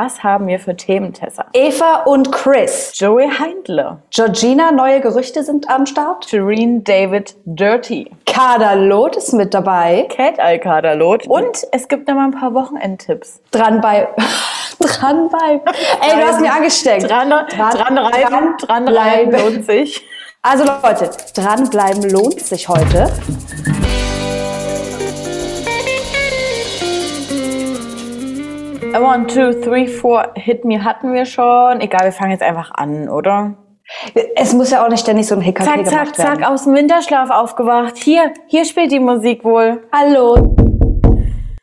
Was haben wir für Themen, Tessa? Eva und Chris. Joey Heindle. Georgina, neue Gerüchte sind am Start. Shireen David Dirty. Kader Loth ist mit dabei. Cat Al Kadalot. Und es gibt noch mal ein paar Wochenendtipps. Dran bei. dran bei. Ey, du hast mich angesteckt. Dran, dran, dran reiben, dran reiben lohnt sich. Also Leute, dranbleiben lohnt sich heute. One, two, three, four, hit me hatten wir schon. Egal, wir fangen jetzt einfach an, oder? Es muss ja auch nicht ständig so ein Hickhack Zack, gemacht zack, werden. zack, aus dem Winterschlaf aufgewacht. Hier, hier spielt die Musik wohl. Hallo.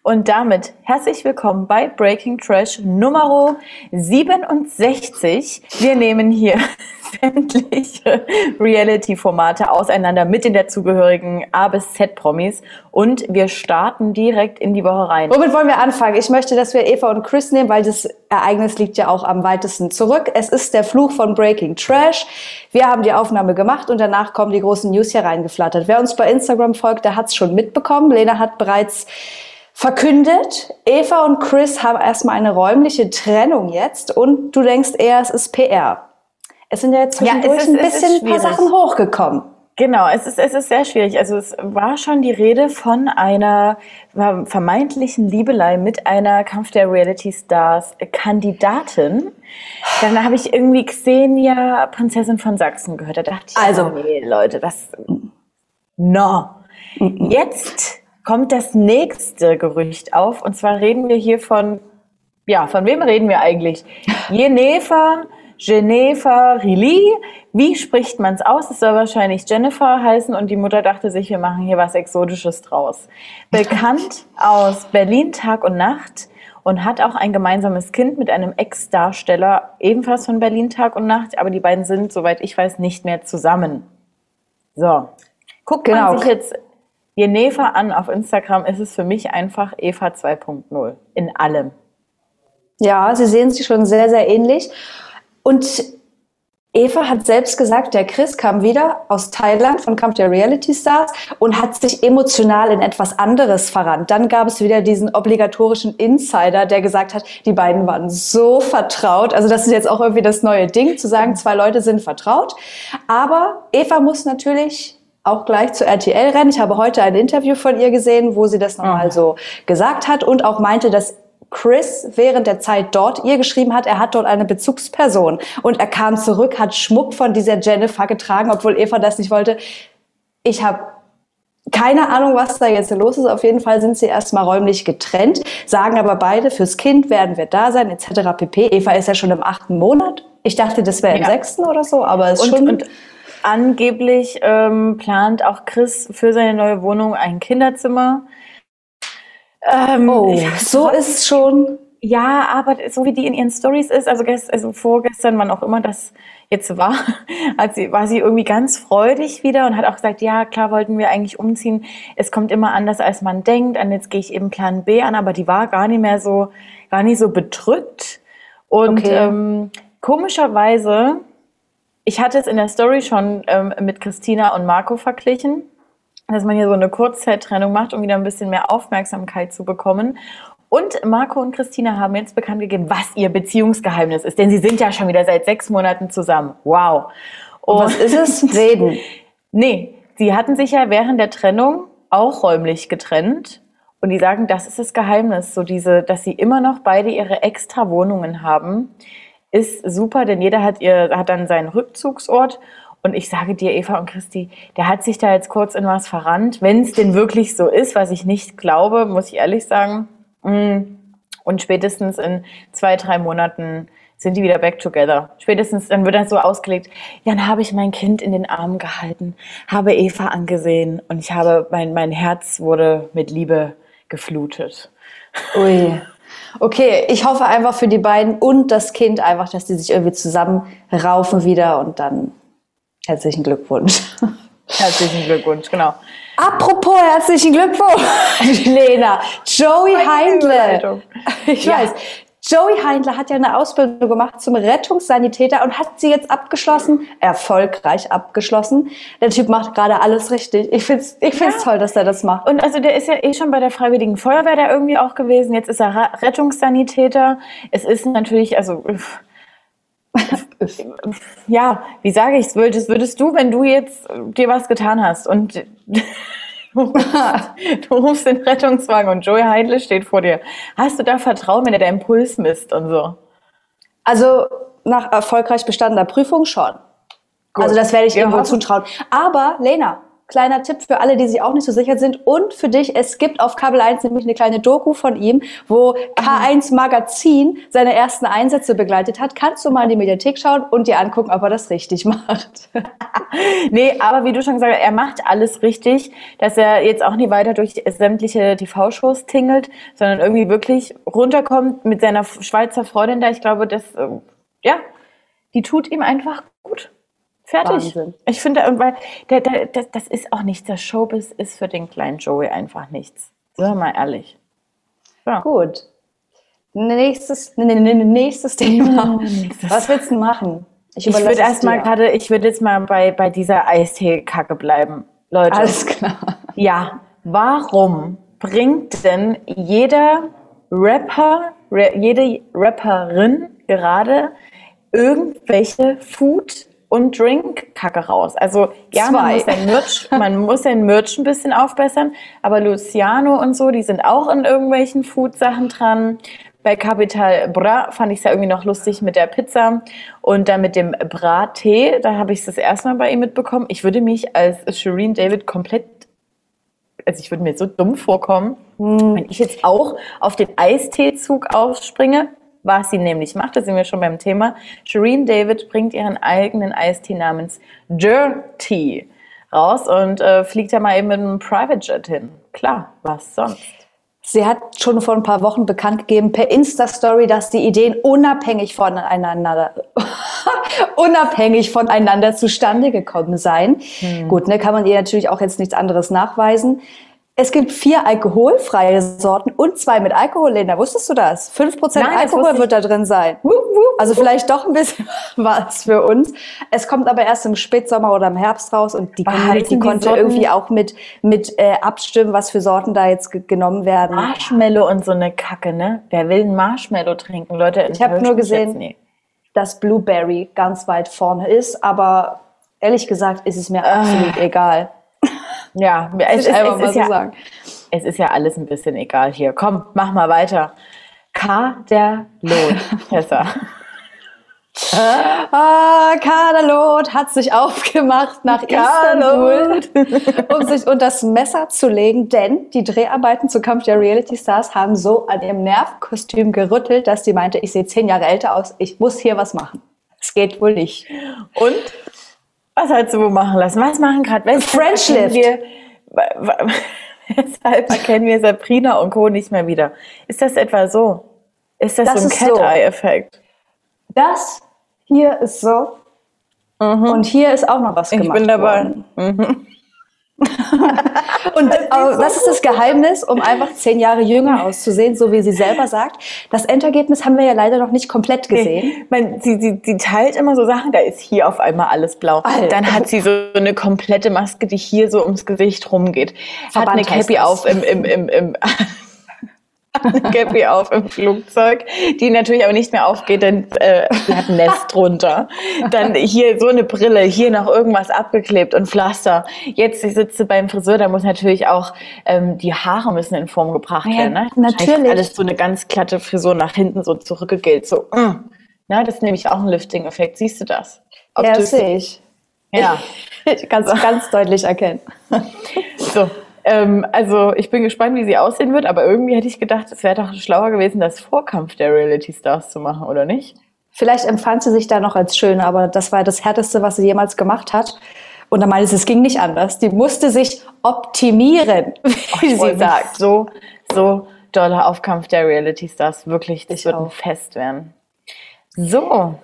Und damit herzlich willkommen bei Breaking Trash Nummer 67. Wir nehmen hier sämtliche Reality-Formate auseinander mit den dazugehörigen A bis Z-Promis und wir starten direkt in die Woche rein. Womit wollen wir anfangen? Ich möchte, dass wir Eva und Chris nehmen, weil das Ereignis liegt ja auch am weitesten zurück. Es ist der Fluch von Breaking Trash. Wir haben die Aufnahme gemacht und danach kommen die großen News hier reingeflattert. Wer uns bei Instagram folgt, der hat es schon mitbekommen. Lena hat bereits verkündet, Eva und Chris haben erstmal eine räumliche Trennung jetzt und du denkst eher, es ist PR. Es sind ja jetzt Ja, zwischendurch ist- ein bisschen ein paar. Sachen hochgekommen. Genau, es ist, es ist sehr schwierig. Also es war schon die Rede von einer vermeintlichen Liebelei mit einer Kampf der Reality Stars Kandidatin. Dann habe ich irgendwie Xenia, Prinzessin von Sachsen gehört. Da dachte ich, Also. nee, Leute, das, no. Jetzt kommt das nächste Gerücht auf. Und zwar reden wir hier von, ja, von wem reden wir eigentlich? Jennifer, Jennifer Rilly. Wie spricht man es aus? Es soll wahrscheinlich Jennifer heißen und die Mutter dachte sich, wir machen hier was Exotisches draus. Bekannt aus Berlin Tag und Nacht und hat auch ein gemeinsames Kind mit einem Ex-Darsteller, ebenfalls von Berlin Tag und Nacht, aber die beiden sind, soweit ich weiß, nicht mehr zusammen. So. Guckt Genau. man sich jetzt Jennifer an auf Instagram, ist es für mich einfach Eva 2.0 in allem. Ja, sie sehen sich schon sehr, sehr ähnlich. Und Eva hat selbst gesagt, der Chris kam wieder aus Thailand von Kampf der Reality Stars und hat sich emotional in etwas anderes verrannt. Dann gab es wieder diesen obligatorischen Insider, der gesagt hat, die beiden waren so vertraut. Also das ist jetzt auch irgendwie das neue Ding, zu sagen, zwei Leute sind vertraut. Aber Eva muss natürlich auch gleich zu RTL rennen. Ich habe heute ein Interview von ihr gesehen, wo sie das nochmal Ah. so gesagt hat und auch meinte, dass Chris während der Zeit dort ihr geschrieben hat, er hat dort eine Bezugsperson. Und er kam zurück, hat Schmuck von dieser Jennifer getragen, obwohl Eva das nicht wollte. Ich habe keine Ahnung, was da jetzt los ist. Auf jeden Fall sind sie erstmal räumlich getrennt, sagen aber beide, fürs Kind werden wir da sein, etc. pp. Eva ist ja schon im achten Monat. Ich dachte, das wäre im Ja. sechsten oder so, aber es ist Und, schon. und angeblich ähm, plant auch Chris für seine neue Wohnung ein Kinderzimmer. Ähm, oh, so ist es schon. Ja, aber so wie die in ihren Stories ist, also, gest, also vorgestern, wann auch immer das jetzt war, sie, war sie irgendwie ganz freudig wieder und hat auch gesagt, ja, klar wollten wir eigentlich umziehen. Es kommt immer anders, als man denkt. Und jetzt gehe ich eben Plan B an, aber die war gar nicht mehr so, gar nicht so bedrückt. Und Okay. ähm, komischerweise, ich hatte es in der Story schon ähm, mit Christina und Marco verglichen dass man hier so eine Kurzzeittrennung macht, um wieder ein bisschen mehr Aufmerksamkeit zu bekommen. Und Marco und Christina haben jetzt bekannt gegeben, was ihr Beziehungsgeheimnis ist. Denn sie sind ja schon wieder seit sechs Monaten zusammen. Wow. Und Was ist es? Reden. Nee, sie hatten sich ja während der Trennung auch räumlich getrennt. Und die sagen, das ist das Geheimnis. So diese, dass sie immer noch beide ihre extra Wohnungen haben, ist super, denn jeder hat ihr, hat dann seinen Rückzugsort. Und ich sage dir, Eva und Christi, der hat sich da jetzt kurz in was verrannt. Wenn es denn wirklich so ist, was ich nicht glaube, muss ich ehrlich sagen. Mm. Und spätestens in zwei, drei Monaten sind die wieder back together. Spätestens, dann wird das so ausgelegt. Ja, dann habe ich mein Kind in den Arm gehalten, habe Eva angesehen und ich habe, mein, mein Herz wurde mit Liebe geflutet. Ui. Okay, ich hoffe einfach für die beiden und das Kind einfach, dass die sich irgendwie zusammenraufen wieder und dann herzlichen Glückwunsch. Herzlichen Glückwunsch, genau. Apropos herzlichen Glückwunsch, Lena. Joey Heindle. Ich Ja. weiß. Joey Heindler hat ja eine Ausbildung gemacht zum Rettungssanitäter und hat sie jetzt abgeschlossen, erfolgreich abgeschlossen. Der Typ macht gerade alles richtig. Ich finde es ich find's ja. toll, dass er das macht. Und also der ist ja eh schon bei der Freiwilligen Feuerwehr da irgendwie auch gewesen. Jetzt ist er Rettungssanitäter. Es ist natürlich, also ja, wie sage ich es? Würdest, würdest du, wenn du jetzt dir was getan hast und du rufst den Rettungswagen und Joey Heidle steht vor dir. Hast du da Vertrauen, wenn er deinen Puls misst und so? Also nach erfolgreich bestandener Prüfung schon. Gut. Also das werde ich irgendwo zutrauen. Aber Lena, kleiner Tipp für alle, die sich auch nicht so sicher sind und für dich, es gibt auf Kabel 1 nämlich eine kleine Doku von ihm, wo K1 Magazin seine ersten Einsätze begleitet hat. Kannst du mal in die Mediathek schauen und dir angucken, ob er das richtig macht. nee, aber wie du schon gesagt hast, er macht alles richtig, dass er jetzt auch nie weiter durch sämtliche TV-Shows tingelt, sondern irgendwie wirklich runterkommt mit seiner Schweizer Freundin da. Ich glaube, das, äh, ja, die tut ihm einfach gut. Fertig. Wahnsinn. Ich finde, weil der, der, der, das ist auch nichts. Der Showbiz ist für den kleinen Joey einfach nichts. Sagen wir mal ehrlich. Ja. Gut. Nächstes, nächstes Thema. Nächstes. Was willst du machen? Ich, ich würde erstmal gerade, ich würde jetzt mal bei, bei dieser Eistee-Kacke bleiben. Leute. Alles klar. Ja. Warum bringt denn jeder Rapper, jede Rapperin gerade irgendwelche Food und Drink-Kacke raus. Also ja, man muss, sein Merch, man muss sein Merch ein bisschen aufbessern, aber Luciano und so, die sind auch in irgendwelchen Food-Sachen dran. Bei Capital Bra fand ich es ja irgendwie noch lustig mit der Pizza und dann mit dem Bra-Tee, da habe ich es das erste Mal bei ihm mitbekommen. Ich würde mich als Shireen David komplett, also ich würde mir so dumm vorkommen, hm. wenn ich jetzt auch auf den Eisteezug aufspringe was sie nämlich macht, da sind wir schon beim Thema. Shireen David bringt ihren eigenen Eistee namens Dirty raus und äh, fliegt da mal eben mit einem Private Jet hin. Klar, was sonst? Sie hat schon vor ein paar Wochen bekannt gegeben per Insta-Story, dass die Ideen unabhängig voneinander, unabhängig voneinander zustande gekommen seien. Hm. Gut, ne, kann man ihr natürlich auch jetzt nichts anderes nachweisen. Es gibt vier alkoholfreie Sorten und zwei mit Alkohol, Lena. Wusstest du das? Fünf Prozent Alkohol wird da drin sein. Also vielleicht doch ein bisschen was für uns. Es kommt aber erst im Spätsommer oder im Herbst raus und die Community konnte Sorten? irgendwie auch mit, mit äh, abstimmen, was für Sorten da jetzt genommen werden. Marshmallow und so eine Kacke, ne? Wer will ein Marshmallow trinken? Leute, ich habe nur gesehen, dass Blueberry ganz weit vorne ist, aber ehrlich gesagt ist es mir ah. absolut egal. Ja, es, ist, es, ist ja, es ist ja alles ein bisschen egal hier. Komm, mach mal weiter. K. der Lot, Tessa. ah, Kaderlot hat sich aufgemacht nach Istanbul, um sich unter das Messer zu legen, denn die Dreharbeiten zu Kampf der Reality Stars haben so an ihrem Nervkostüm gerüttelt, dass sie meinte, ich sehe zehn Jahre älter aus, ich muss hier was machen. Es geht wohl nicht. Und was sie wohl machen lassen? Was machen gerade French Lift. Wir, weshalb erkennen wir Sabrina und Co. nicht mehr wieder? Ist das etwa so? Ist das, das so ein Cat-Eye-Effekt? So. Das hier ist so. Mhm. Und hier ist auch noch was gemacht Ich bin dabei. Mhm. und das, ist das Geheimnis, um einfach zehn Jahre jünger auszusehen, so wie sie selber sagt. Das Endergebnis haben wir ja leider noch nicht komplett gesehen. Okay. Man, sie, sie, sie teilt immer so Sachen, da ist hier auf einmal alles blau. Alter. Dann hat sie so eine komplette Maske, die hier so ums Gesicht rumgeht. Verband hat eine Cappy auf im, im, im, im Cappy auf im Flugzeug, die natürlich aber nicht mehr aufgeht, denn äh, hat ein Nest drunter. Dann hier so eine Brille, hier noch irgendwas abgeklebt und Pflaster. Jetzt ich sitze beim Friseur, da muss natürlich auch ähm, die Haare müssen in Form gebracht ja, werden. Ne? Natürlich. Alles so eine ganz glatte Frisur nach hinten so zurückgegelt. So, mm. Na, das ist nämlich auch ein Lifting-Effekt. Siehst du das? Ob ja, sehe ich. Ja. Ich kann es ganz deutlich erkennen. So, ähm, also ich bin gespannt, wie sie aussehen wird, aber irgendwie hätte ich gedacht, es wäre doch schlauer gewesen, das Vorkampf der Reality Stars zu machen, oder nicht? Vielleicht empfand sie sich da noch als schön, aber das war das Härteste, was sie jemals gemacht hat. Und dann meinte sie, es ging nicht anders. Die musste sich optimieren, wie sie sagt. So, so doller Aufkampf der Reality Stars. Wirklich, das ich wird auch. ein Fest werden. So,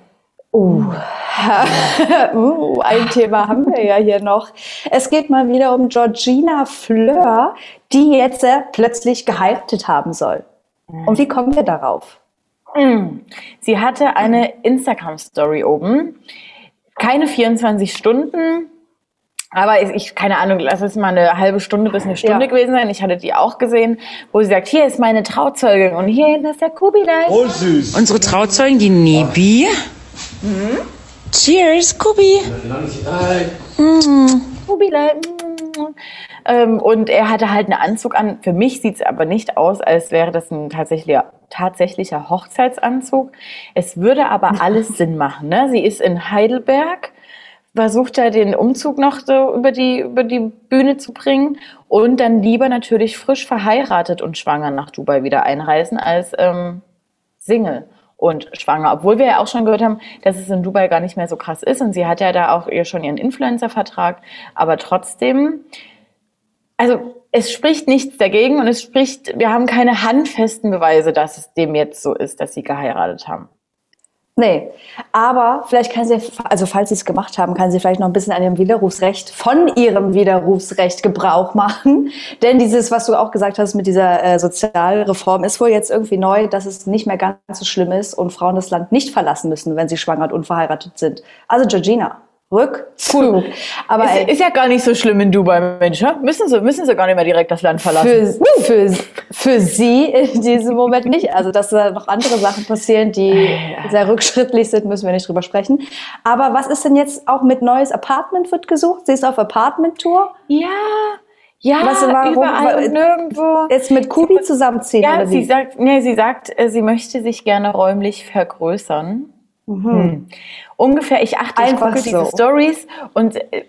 Uh. uh, ein Thema haben wir ja hier noch. Es geht mal wieder um Georgina Fleur, die jetzt äh, plötzlich geheiratet haben soll. Und wie kommen wir darauf? Sie hatte eine Instagram-Story oben. Keine 24 Stunden, aber ich, keine Ahnung, lass es mal eine halbe Stunde bis eine Stunde ja. gewesen sein. Ich hatte die auch gesehen, wo sie sagt, hier ist meine Trauzeugin und hier hinten ist der Kubilai. Oh, süß. Unsere Trauzeugin, die Nibi. Mhm. Cheers, Kubi. Mhm. Kubilai. Mhm. Ähm, und er hatte halt einen Anzug an. Für mich sieht es aber nicht aus, als wäre das ein tatsächlicher, tatsächlicher Hochzeitsanzug. Es würde aber alles Sinn machen. Ne? Sie ist in Heidelberg versucht er den Umzug noch so über die, über die Bühne zu bringen und dann lieber natürlich frisch verheiratet und schwanger nach Dubai wieder einreisen als ähm, Single und schwanger. Obwohl wir ja auch schon gehört haben, dass es in Dubai gar nicht mehr so krass ist und sie hat ja da auch ihr schon ihren Influencer-Vertrag, aber trotzdem, also es spricht nichts dagegen und es spricht, wir haben keine handfesten Beweise, dass es dem jetzt so ist, dass sie geheiratet haben. Nee, aber vielleicht kann sie, also falls sie es gemacht haben, kann sie vielleicht noch ein bisschen an ihrem Widerrufsrecht, von ihrem Widerrufsrecht Gebrauch machen. Denn dieses, was du auch gesagt hast mit dieser äh, Sozialreform, ist wohl jetzt irgendwie neu, dass es nicht mehr ganz so schlimm ist und Frauen das Land nicht verlassen müssen, wenn sie schwanger und unverheiratet sind. Also Georgina, Rückzug. Aber ist, ist, ja gar nicht so schlimm in Dubai, Mensch. Müssen sie, müssen sie gar nicht mehr direkt das Land verlassen. Für, für, für sie in diesem Moment nicht. Also, dass da noch andere Sachen passieren, die sehr rückschrittlich sind, müssen wir nicht drüber sprechen. Aber was ist denn jetzt auch mit neues Apartment wird gesucht? Sie ist auf Apartment-Tour? Ja. Ja, was, warum, überall und nirgendwo. Jetzt mit Kubi zusammenziehen, ja, oder wie? Sie sagt, nee, sie sagt, äh, sie möchte sich gerne räumlich vergrößern. Mhm. Hm. Ungefähr, ich achte, Einfach ich gucke so. diese Stories und äh,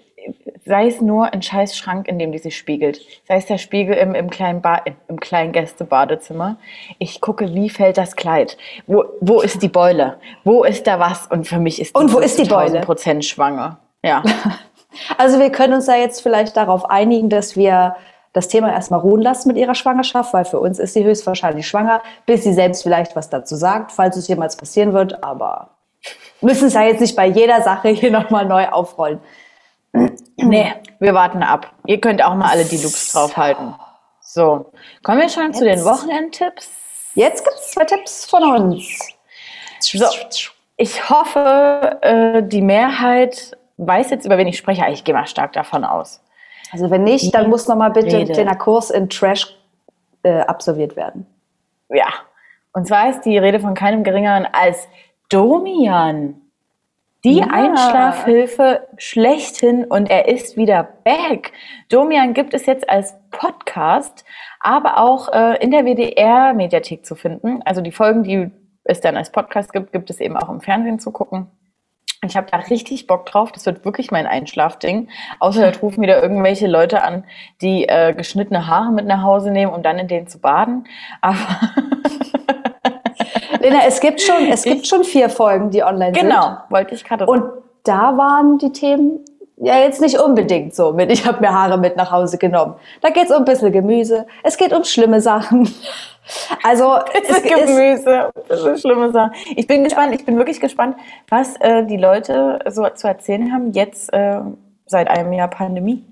sei es nur ein scheiß Schrank, in dem die sich spiegelt. Sei es der Spiegel im, im, kleinen, ba im kleinen Gästebadezimmer. Ich gucke, wie fällt das Kleid? Wo, wo ist die Beule? Wo ist da was? Und für mich ist die Und wo ist die Beule? Prozent schwanger. Ja. also wir können uns da jetzt vielleicht darauf einigen, dass wir das Thema erstmal ruhen lassen mit ihrer Schwangerschaft, weil für uns ist sie höchstwahrscheinlich schwanger, bis sie selbst vielleicht was dazu sagt, falls es jemals passieren wird. Aber müssen es ja jetzt nicht bei jeder Sache hier nochmal neu aufrollen. Nee, wir warten ab. Ihr könnt auch mal alle die Loops draufhalten. So, kommen wir schon jetzt. zu den Wochenendtipps. Jetzt gibt es zwei Tipps von uns. So, ich hoffe, äh, die Mehrheit weiß jetzt, über wen ich spreche. Ich gehe mal stark davon aus. Also wenn nicht, dann muss noch mal bitte Rede. der Kurs in Trash äh, absolviert werden. Ja, und zwar ist die Rede von keinem geringeren als Domian. Die ja. Einschlafhilfe schlechthin und er ist wieder back. Domian gibt es jetzt als Podcast, aber auch äh, in der WDR-Mediathek zu finden. Also die Folgen, die es dann als Podcast gibt, gibt es eben auch im Fernsehen zu gucken. Ich habe da richtig Bock drauf. Das wird wirklich mein Einschlafding. Außer da rufen wieder irgendwelche Leute an, die äh, geschnittene Haare mit nach Hause nehmen, um dann in denen zu baden. Aber Lena, es gibt schon, es gibt schon vier Folgen, die online genau, sind. Genau, wollte ich gerade. Und da waren die Themen ja jetzt nicht unbedingt so mit, ich habe mir Haare mit nach Hause genommen. Da geht es um ein bisschen Gemüse, es geht um schlimme Sachen. Also es Gemüse, ist schlimme Sachen. Ich bin gespannt, ich bin wirklich gespannt, was äh, die Leute so zu erzählen haben jetzt äh, seit einem Jahr Pandemie.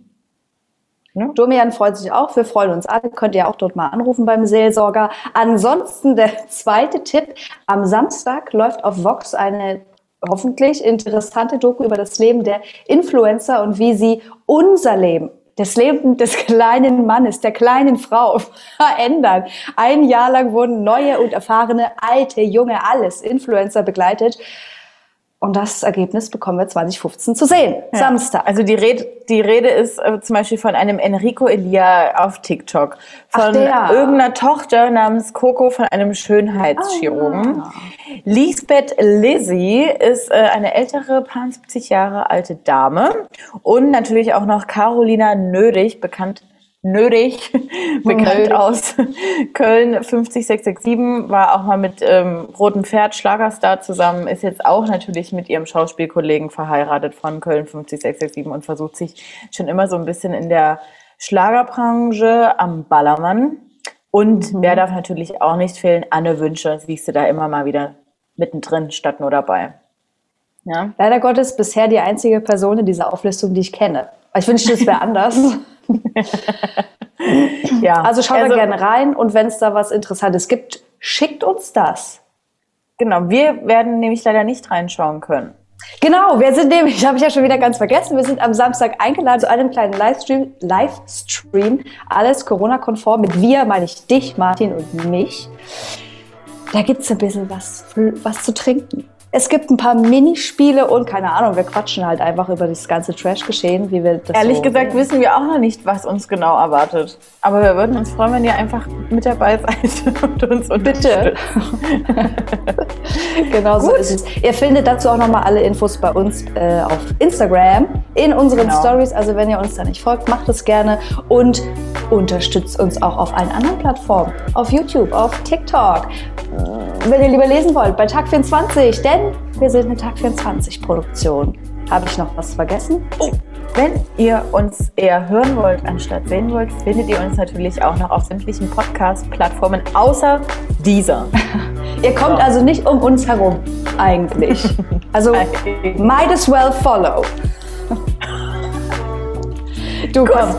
Ne? Domian freut sich auch. Wir freuen uns alle. Könnt ihr auch dort mal anrufen beim Seelsorger. Ansonsten der zweite Tipp. Am Samstag läuft auf Vox eine hoffentlich interessante Doku über das Leben der Influencer und wie sie unser Leben das Leben des kleinen Mannes, der kleinen Frau verändern. Ein Jahr lang wurden neue und erfahrene, alte, junge, alles Influencer begleitet. Und das Ergebnis bekommen wir 2015 zu sehen, ja. Samstag. Also die Rede, die Rede ist äh, zum Beispiel von einem Enrico Elia auf TikTok, von irgendeiner Tochter namens Coco von einem Schönheitschirurgen. Ah. Lisbeth Lizzie ist äh, eine ältere, 70 Jahre alte Dame und natürlich auch noch Carolina Nödig, bekannt Nödig, bekannt aus Köln 50667, war auch mal mit ähm, Rotem Pferd Schlagerstar zusammen, ist jetzt auch natürlich mit ihrem Schauspielkollegen verheiratet von Köln 50667 und versucht sich schon immer so ein bisschen in der Schlagerbranche am Ballermann. Und mhm. wer darf natürlich auch nicht fehlen, Anne Wünsche, siehst du da immer mal wieder mittendrin statt nur dabei. Ja? Leider Gottes bisher die einzige Person in dieser Auflistung, die ich kenne. Ich wünschte, es wäre anders. ja. Also schaut also, da gerne rein und wenn es da was Interessantes gibt, schickt uns das. Genau, wir werden nämlich leider nicht reinschauen können. Genau, wir sind nämlich, habe ich ja schon wieder ganz vergessen, wir sind am Samstag eingeladen zu einem kleinen Livestream, Livestream, alles Corona-konform. Mit wir meine ich dich, Martin und mich. Da gibt es ein bisschen was, was zu trinken. Es gibt ein paar Minispiele und keine Ahnung, wir quatschen halt einfach über das ganze Trash-Geschehen, wie wir das Ehrlich so gesagt wissen wir auch noch nicht, was uns genau erwartet. Aber wir würden uns freuen, wenn ihr einfach mit dabei seid und uns Bitte. genau so ist es. Ihr findet dazu auch nochmal alle Infos bei uns äh, auf Instagram, in unseren Genau. Stories. Also wenn ihr uns da nicht folgt, macht es gerne und unterstützt uns auch auf allen anderen Plattformen. Auf YouTube, auf TikTok. Wenn ihr lieber lesen wollt, bei Tag 24, denn wir sind eine Tag 24 Produktion. Habe ich noch was vergessen? Oh, wenn ihr uns eher hören wollt, anstatt sehen wollt, findet ihr uns natürlich auch noch auf sämtlichen Podcast-Plattformen, außer dieser. Ihr kommt Ja. also nicht um uns herum, eigentlich. Also, might as well follow. Du kommst.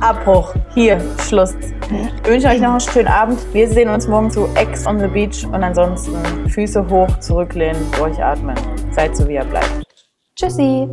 Abbruch. Hier, Schluss. Ich wünsche euch noch einen schönen Abend. Wir sehen uns morgen zu Ex on the Beach und ansonsten Füße hoch, zurücklehnen, durchatmen. Seid so, wie ihr bleibt. Tschüssi.